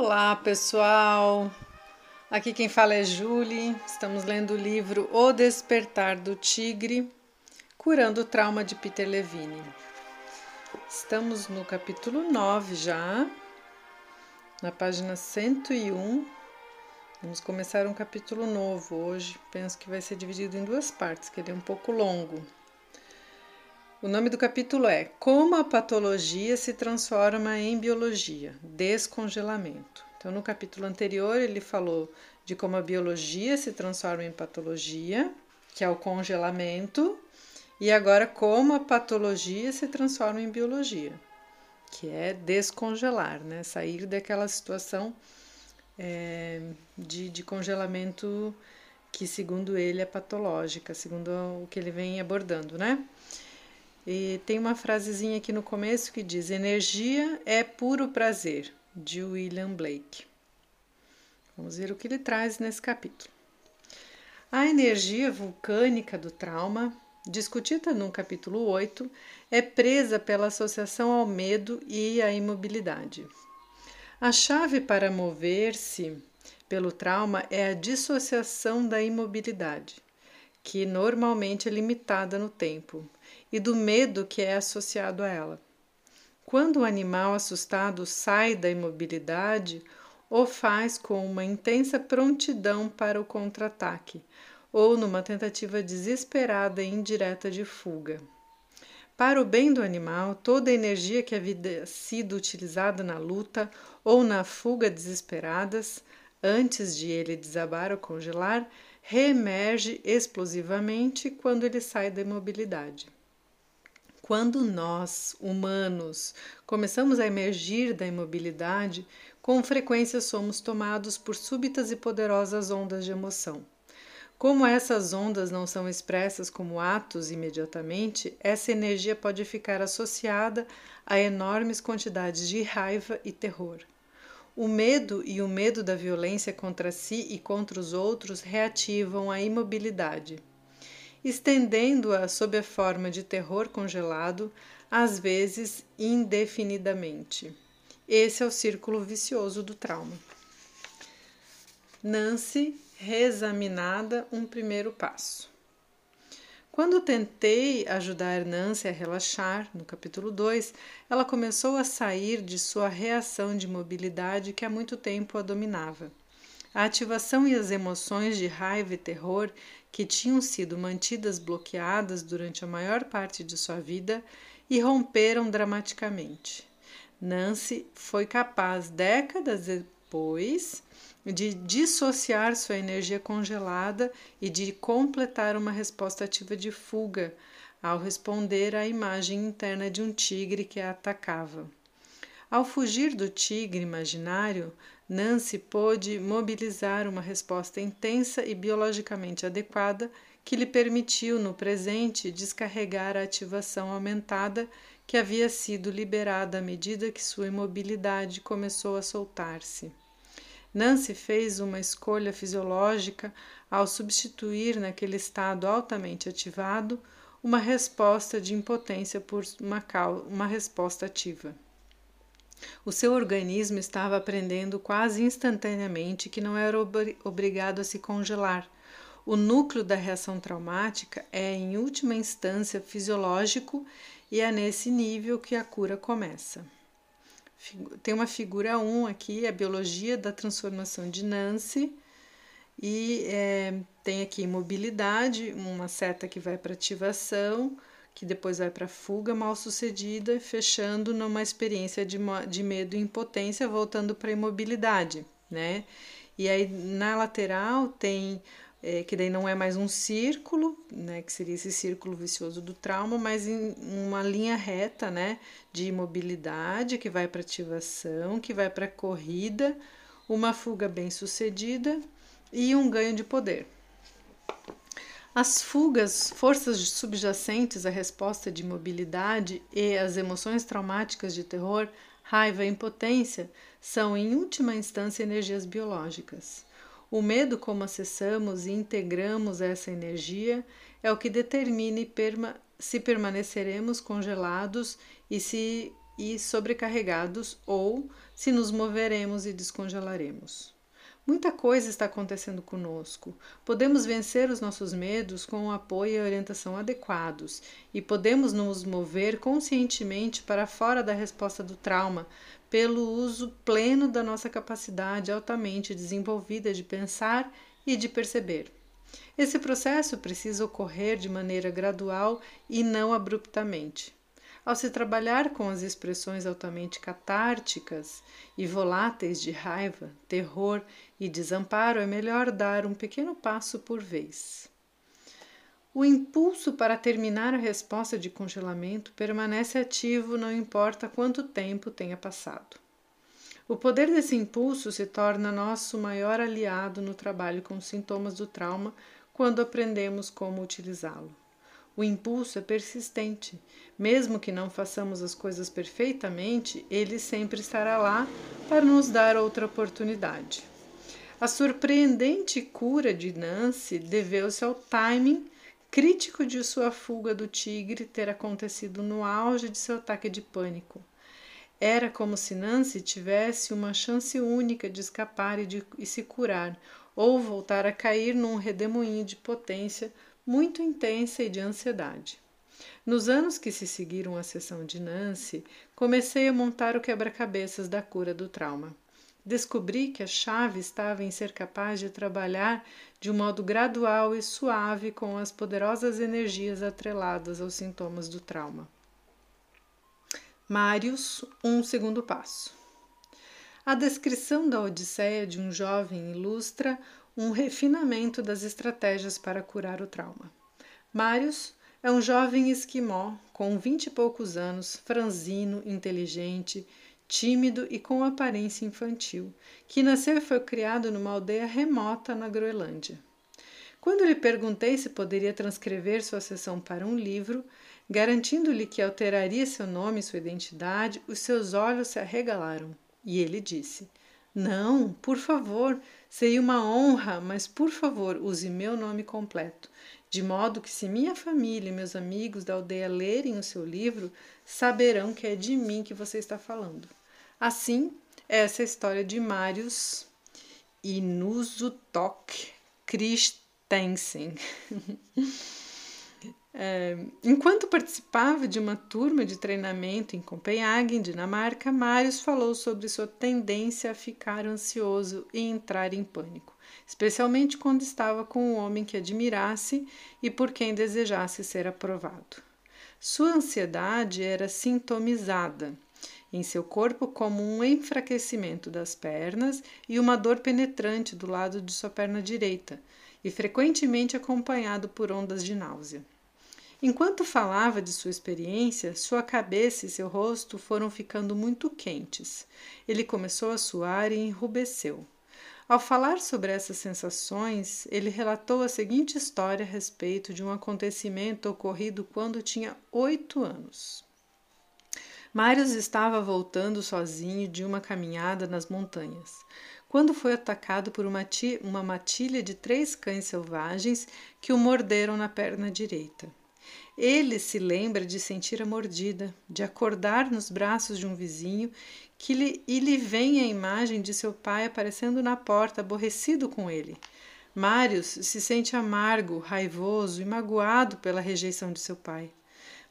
Olá, pessoal! Aqui quem fala é Julie. Estamos lendo o livro O Despertar do Tigre, Curando o Trauma de Peter Levine. Estamos no capítulo 9 já, na página 101. Vamos começar um capítulo novo hoje. Penso que vai ser dividido em duas partes, que ele é um pouco longo. O nome do capítulo é Como a patologia se transforma em biologia descongelamento. Então, no capítulo anterior, ele falou de como a biologia se transforma em patologia, que é o congelamento, e agora como a patologia se transforma em biologia, que é descongelar, né? sair daquela situação é, de, de congelamento que, segundo ele, é patológica, segundo o que ele vem abordando, né? E tem uma frasezinha aqui no começo que diz: Energia é puro prazer, de William Blake. Vamos ver o que ele traz nesse capítulo. A energia vulcânica do trauma, discutida no capítulo 8, é presa pela associação ao medo e à imobilidade. A chave para mover-se pelo trauma é a dissociação da imobilidade, que normalmente é limitada no tempo, e do medo que é associado a ela. Quando o animal assustado sai da imobilidade, o faz com uma intensa prontidão para o contra-ataque ou numa tentativa desesperada e indireta de fuga. Para o bem do animal, toda a energia que havia sido utilizada na luta ou na fuga desesperadas, antes de ele desabar ou congelar, reemerge explosivamente quando ele sai da imobilidade. Quando nós, humanos, começamos a emergir da imobilidade, com frequência somos tomados por súbitas e poderosas ondas de emoção. Como essas ondas não são expressas como atos imediatamente, essa energia pode ficar associada a enormes quantidades de raiva e terror. O medo e o medo da violência contra si e contra os outros reativam a imobilidade estendendo-a sob a forma de terror congelado, às vezes indefinidamente. Esse é o círculo vicioso do trauma. Nancy, reexaminada, um primeiro passo. Quando tentei ajudar Nancy a relaxar, no capítulo 2, ela começou a sair de sua reação de mobilidade que há muito tempo a dominava. A ativação e as emoções de raiva e terror que tinham sido mantidas bloqueadas durante a maior parte de sua vida irromperam dramaticamente. Nancy foi capaz, décadas depois, de dissociar sua energia congelada e de completar uma resposta ativa de fuga ao responder à imagem interna de um tigre que a atacava. Ao fugir do tigre imaginário, Nancy pôde mobilizar uma resposta intensa e biologicamente adequada que lhe permitiu, no presente, descarregar a ativação aumentada que havia sido liberada à medida que sua imobilidade começou a soltar-se. Nancy fez uma escolha fisiológica ao substituir, naquele estado altamente ativado, uma resposta de impotência por uma, uma resposta ativa. O seu organismo estava aprendendo quase instantaneamente que não era obrigado a se congelar. O núcleo da reação traumática é, em última instância, fisiológico e é nesse nível que a cura começa. Tem uma figura 1 aqui, a biologia da transformação de Nancy, e é, tem aqui mobilidade, uma seta que vai para ativação, que depois vai para fuga mal sucedida, fechando numa experiência de, de medo e impotência, voltando para a imobilidade, né? E aí na lateral tem é, que daí não é mais um círculo, né, que seria esse círculo vicioso do trauma, mas em uma linha reta, né, de imobilidade que vai para ativação, que vai para corrida, uma fuga bem sucedida e um ganho de poder. As fugas, forças subjacentes à resposta de mobilidade e as emoções traumáticas de terror, raiva e impotência são, em última instância, energias biológicas. O medo, como acessamos e integramos essa energia, é o que determina perma se permaneceremos congelados e se e sobrecarregados ou se nos moveremos e descongelaremos. Muita coisa está acontecendo conosco. Podemos vencer os nossos medos com o apoio e orientação adequados, e podemos nos mover conscientemente para fora da resposta do trauma, pelo uso pleno da nossa capacidade altamente desenvolvida de pensar e de perceber. Esse processo precisa ocorrer de maneira gradual e não abruptamente. Ao se trabalhar com as expressões altamente catárticas e voláteis de raiva, terror e desamparo, é melhor dar um pequeno passo por vez. O impulso para terminar a resposta de congelamento permanece ativo, não importa quanto tempo tenha passado. O poder desse impulso se torna nosso maior aliado no trabalho com os sintomas do trauma quando aprendemos como utilizá-lo. O impulso é persistente. Mesmo que não façamos as coisas perfeitamente, ele sempre estará lá para nos dar outra oportunidade. A surpreendente cura de Nancy deveu-se ao timing crítico de sua fuga do tigre ter acontecido no auge de seu ataque de pânico. Era como se Nancy tivesse uma chance única de escapar e, de, e se curar, ou voltar a cair num redemoinho de potência muito intensa e de ansiedade. Nos anos que se seguiram à sessão de Nancy, comecei a montar o quebra-cabeças da cura do trauma. Descobri que a chave estava em ser capaz de trabalhar de um modo gradual e suave com as poderosas energias atreladas aos sintomas do trauma. Marius, um segundo passo. A descrição da Odisseia de um jovem ilustra um refinamento das estratégias para curar o trauma. Marius é um jovem esquimó com vinte e poucos anos, franzino, inteligente, tímido e com aparência infantil, que nasceu e foi criado numa aldeia remota na Groenlândia. Quando lhe perguntei se poderia transcrever sua sessão para um livro, garantindo-lhe que alteraria seu nome e sua identidade, os seus olhos se arregalaram. E ele disse: Não, por favor, Seria uma honra, mas por favor, use meu nome completo, de modo que, se minha família e meus amigos da aldeia lerem o seu livro, saberão que é de mim que você está falando. Assim, essa é a história de Marius Inuzutok Christensen. É, enquanto participava de uma turma de treinamento em Copenhague, em Dinamarca, Marius falou sobre sua tendência a ficar ansioso e entrar em pânico, especialmente quando estava com um homem que admirasse e por quem desejasse ser aprovado. Sua ansiedade era sintomizada em seu corpo como um enfraquecimento das pernas e uma dor penetrante do lado de sua perna direita, e frequentemente acompanhado por ondas de náusea. Enquanto falava de sua experiência, sua cabeça e seu rosto foram ficando muito quentes. Ele começou a suar e enrubesceu. Ao falar sobre essas sensações, ele relatou a seguinte história a respeito de um acontecimento ocorrido quando tinha oito anos. Marius estava voltando sozinho de uma caminhada nas montanhas, quando foi atacado por uma, uma matilha de três cães selvagens que o morderam na perna direita. Ele se lembra de sentir a mordida, de acordar nos braços de um vizinho que lhe, e lhe vem a imagem de seu pai aparecendo na porta, aborrecido com ele. Marius se sente amargo, raivoso e magoado pela rejeição de seu pai.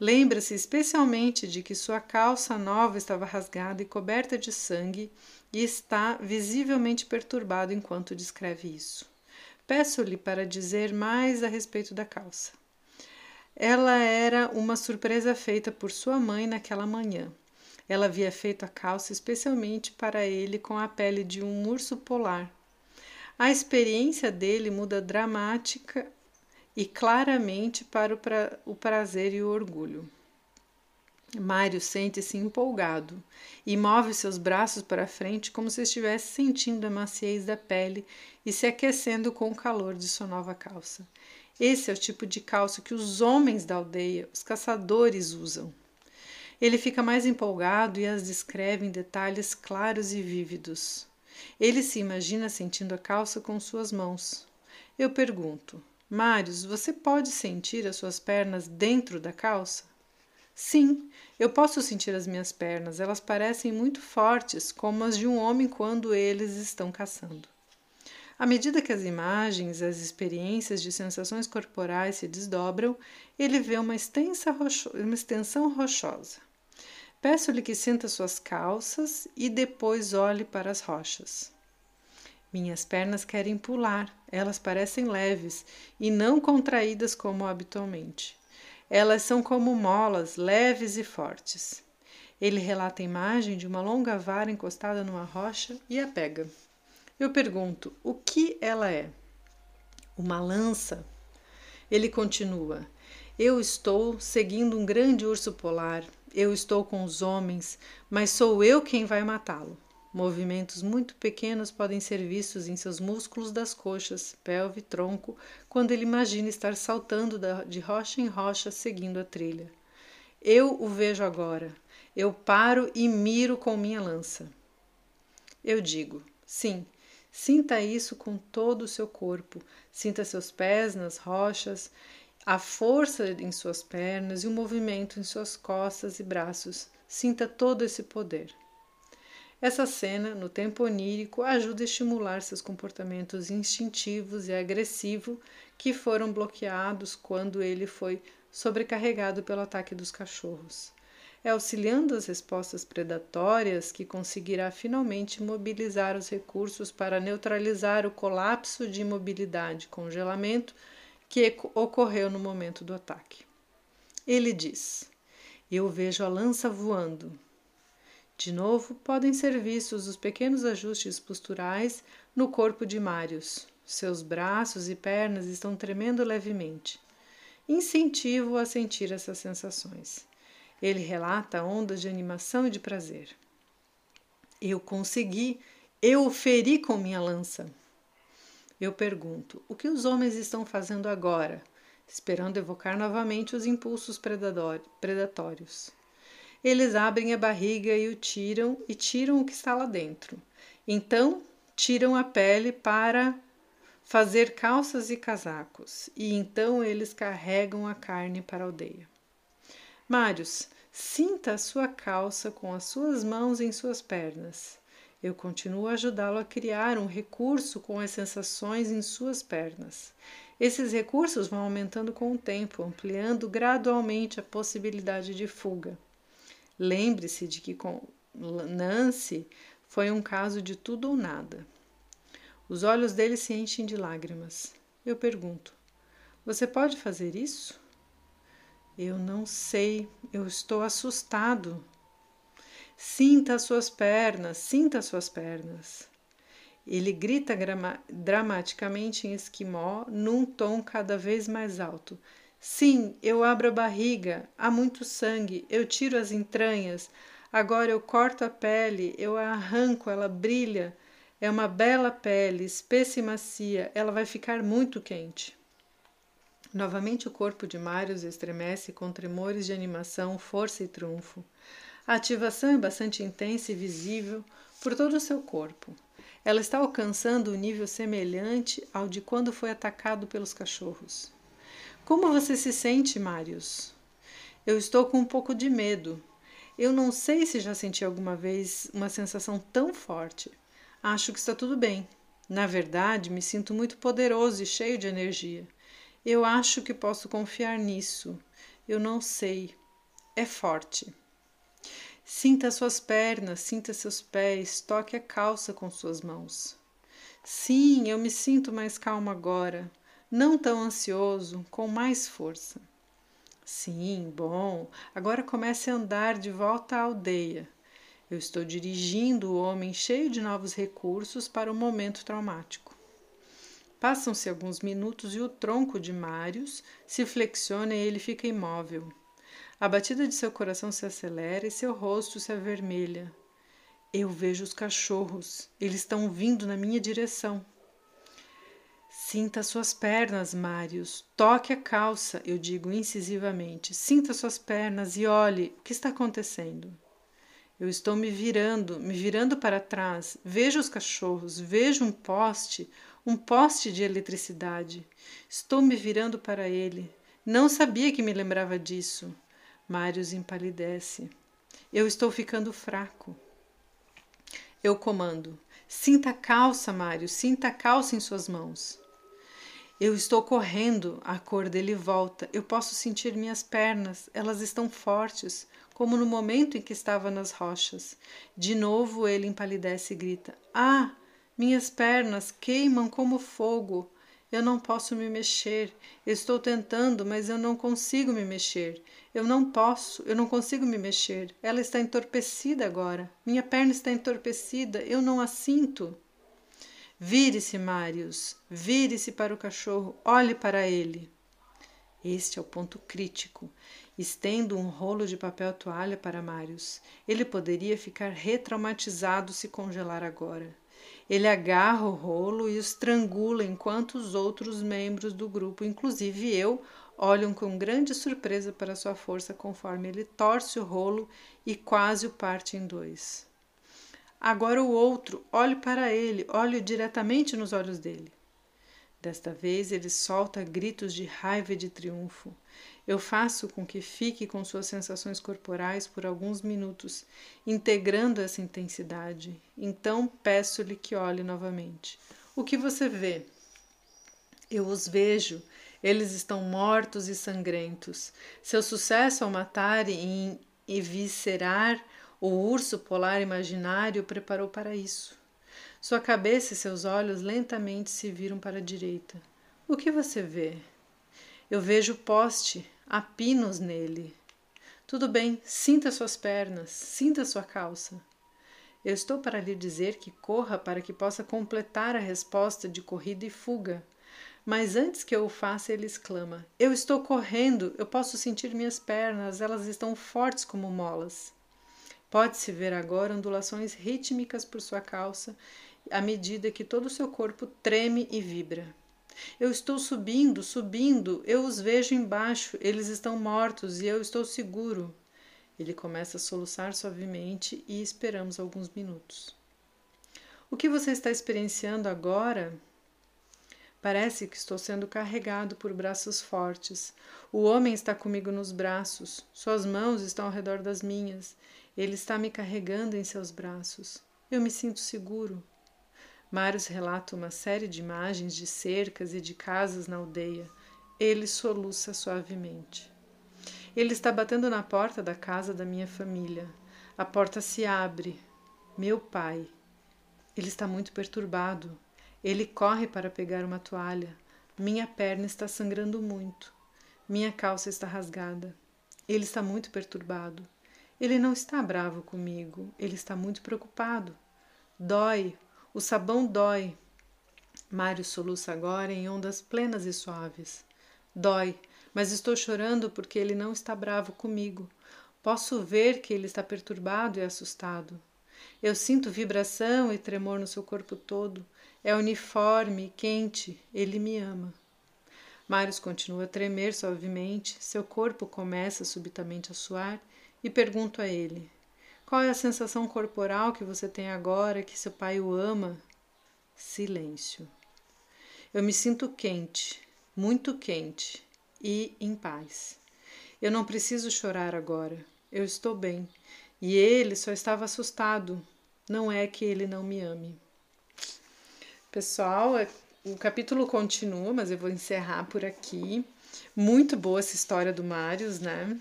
Lembra-se especialmente de que sua calça nova estava rasgada e coberta de sangue e está visivelmente perturbado enquanto descreve isso. Peço-lhe para dizer mais a respeito da calça. Ela era uma surpresa feita por sua mãe naquela manhã. Ela havia feito a calça especialmente para ele com a pele de um urso polar. A experiência dele muda dramática e claramente para o, pra, o prazer e o orgulho. Mário sente-se empolgado e move seus braços para frente como se estivesse sentindo a maciez da pele e se aquecendo com o calor de sua nova calça. Esse é o tipo de calço que os homens da aldeia, os caçadores, usam. Ele fica mais empolgado e as descreve em detalhes claros e vívidos. Ele se imagina sentindo a calça com suas mãos. Eu pergunto: Marius, você pode sentir as suas pernas dentro da calça? Sim, eu posso sentir as minhas pernas, elas parecem muito fortes, como as de um homem quando eles estão caçando. À medida que as imagens, as experiências de sensações corporais se desdobram, ele vê uma, rocho uma extensão rochosa. Peço-lhe que sinta suas calças e depois olhe para as rochas. Minhas pernas querem pular, elas parecem leves e não contraídas como habitualmente. Elas são como molas, leves e fortes. Ele relata a imagem de uma longa vara encostada numa rocha e a pega. Eu pergunto: o que ela é? Uma lança? Ele continua: Eu estou seguindo um grande urso polar. Eu estou com os homens, mas sou eu quem vai matá-lo. Movimentos muito pequenos podem ser vistos em seus músculos das coxas, pelve tronco, quando ele imagina estar saltando de rocha em rocha seguindo a trilha. Eu o vejo agora. Eu paro e miro com minha lança. Eu digo: sim, sinta isso com todo o seu corpo. Sinta seus pés nas rochas, a força em suas pernas e o movimento em suas costas e braços. Sinta todo esse poder. Essa cena, no tempo onírico, ajuda a estimular seus comportamentos instintivos e agressivos que foram bloqueados quando ele foi sobrecarregado pelo ataque dos cachorros. É auxiliando as respostas predatórias que conseguirá finalmente mobilizar os recursos para neutralizar o colapso de imobilidade, congelamento que ocorreu no momento do ataque. Ele diz: Eu vejo a lança voando, de novo, podem ser vistos os pequenos ajustes posturais no corpo de Marius. Seus braços e pernas estão tremendo levemente. Incentivo a sentir essas sensações. Ele relata ondas de animação e de prazer. Eu consegui, eu o feri com minha lança. Eu pergunto: o que os homens estão fazendo agora? Esperando evocar novamente os impulsos predatórios. Eles abrem a barriga e o tiram e tiram o que está lá dentro. Então, tiram a pele para fazer calças e casacos, e então eles carregam a carne para a aldeia. Marius, sinta a sua calça com as suas mãos em suas pernas. Eu continuo a ajudá-lo a criar um recurso com as sensações em suas pernas. Esses recursos vão aumentando com o tempo, ampliando gradualmente a possibilidade de fuga. Lembre-se de que com Nancy foi um caso de tudo ou nada. Os olhos dele se enchem de lágrimas. Eu pergunto: Você pode fazer isso? Eu não sei, eu estou assustado. Sinta as suas pernas, sinta as suas pernas. Ele grita dramaticamente em esquimó, num tom cada vez mais alto. Sim, eu abro a barriga, há muito sangue, eu tiro as entranhas, agora eu corto a pele, eu a arranco, ela brilha. É uma bela pele, espessa e macia, ela vai ficar muito quente. Novamente o corpo de Marius estremece com tremores de animação, força e triunfo. A ativação é bastante intensa e visível por todo o seu corpo. Ela está alcançando um nível semelhante ao de quando foi atacado pelos cachorros. Como você se sente, Marius? Eu estou com um pouco de medo. Eu não sei se já senti alguma vez uma sensação tão forte. Acho que está tudo bem. Na verdade, me sinto muito poderoso e cheio de energia. Eu acho que posso confiar nisso. Eu não sei. É forte. Sinta suas pernas, sinta seus pés, toque a calça com suas mãos. Sim, eu me sinto mais calma agora não tão ansioso, com mais força. Sim, bom, agora comece a andar de volta à aldeia. Eu estou dirigindo o homem cheio de novos recursos para o momento traumático. Passam-se alguns minutos e o tronco de Marius se flexiona e ele fica imóvel. A batida de seu coração se acelera e seu rosto se avermelha. Eu vejo os cachorros. Eles estão vindo na minha direção. Sinta suas pernas, Marius. Toque a calça, eu digo incisivamente. Sinta suas pernas e olhe o que está acontecendo. Eu estou me virando, me virando para trás. Vejo os cachorros, vejo um poste, um poste de eletricidade. Estou me virando para ele. Não sabia que me lembrava disso. Marius empalidece. Eu estou ficando fraco. Eu comando. Sinta a calça, Mário, sinta a calça em suas mãos. Eu estou correndo, a cor dele volta. Eu posso sentir minhas pernas, elas estão fortes, como no momento em que estava nas rochas. De novo ele empalidece e grita: Ah, minhas pernas queimam como fogo. Eu não posso me mexer. Estou tentando, mas eu não consigo me mexer. Eu não posso, eu não consigo me mexer. Ela está entorpecida agora. Minha perna está entorpecida. Eu não a sinto. Vire-se, Marius. Vire-se para o cachorro. Olhe para ele. Este é o ponto crítico. Estendo um rolo de papel toalha para Marius. Ele poderia ficar retraumatizado se congelar agora. Ele agarra o rolo e o estrangula enquanto os outros membros do grupo, inclusive eu, olham com grande surpresa para sua força conforme ele torce o rolo e quase o parte em dois. Agora o outro, olhe para ele, olhe diretamente nos olhos dele. Desta vez ele solta gritos de raiva e de triunfo. Eu faço com que fique com suas sensações corporais por alguns minutos, integrando essa intensidade. Então peço-lhe que olhe novamente. O que você vê? Eu os vejo. Eles estão mortos e sangrentos. Seu sucesso ao matar e eviscerar o urso polar imaginário preparou para isso. Sua cabeça e seus olhos lentamente se viram para a direita. O que você vê? Eu vejo poste, Há pinos nele. Tudo bem, sinta suas pernas, sinta sua calça. Eu estou para lhe dizer que corra para que possa completar a resposta de corrida e fuga. Mas antes que eu o faça, ele exclama: Eu estou correndo, eu posso sentir minhas pernas, elas estão fortes como molas. Pode-se ver agora ondulações rítmicas por sua calça, à medida que todo o seu corpo treme e vibra. Eu estou subindo, subindo, eu os vejo embaixo, eles estão mortos e eu estou seguro. Ele começa a soluçar suavemente e esperamos alguns minutos. O que você está experienciando agora? Parece que estou sendo carregado por braços fortes. O homem está comigo nos braços, suas mãos estão ao redor das minhas. Ele está me carregando em seus braços. Eu me sinto seguro. Marius relata uma série de imagens de cercas e de casas na aldeia. Ele soluça suavemente. Ele está batendo na porta da casa da minha família. A porta se abre. Meu pai. Ele está muito perturbado. Ele corre para pegar uma toalha. Minha perna está sangrando muito. Minha calça está rasgada. Ele está muito perturbado. Ele não está bravo comigo. Ele está muito preocupado. Dói, o sabão dói. Mário soluça agora em ondas plenas e suaves. Dói, mas estou chorando porque ele não está bravo comigo. Posso ver que ele está perturbado e assustado. Eu sinto vibração e tremor no seu corpo todo. É uniforme, quente. Ele me ama. Marius continua a tremer suavemente, seu corpo começa subitamente a suar e pergunto a ele: qual é a sensação corporal que você tem agora que seu pai o ama? Silêncio. Eu me sinto quente, muito quente e em paz. Eu não preciso chorar agora. Eu estou bem. E ele só estava assustado. Não é que ele não me ame. Pessoal, é, o capítulo continua, mas eu vou encerrar por aqui. Muito boa essa história do Marius, né?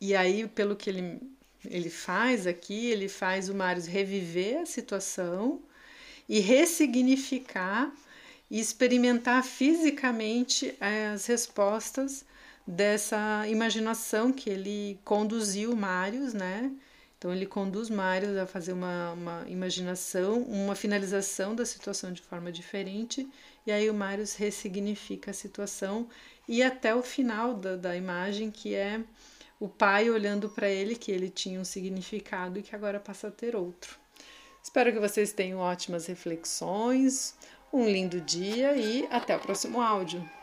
E aí, pelo que ele ele faz aqui, ele faz o Marius reviver a situação e ressignificar e experimentar fisicamente as respostas dessa imaginação que ele conduziu Marius, né? Então ele conduz Marius a fazer uma, uma imaginação, uma finalização da situação de forma diferente, e aí o Marius ressignifica a situação e até o final da, da imagem, que é o pai olhando para ele que ele tinha um significado e que agora passa a ter outro. Espero que vocês tenham ótimas reflexões, um lindo dia e até o próximo áudio.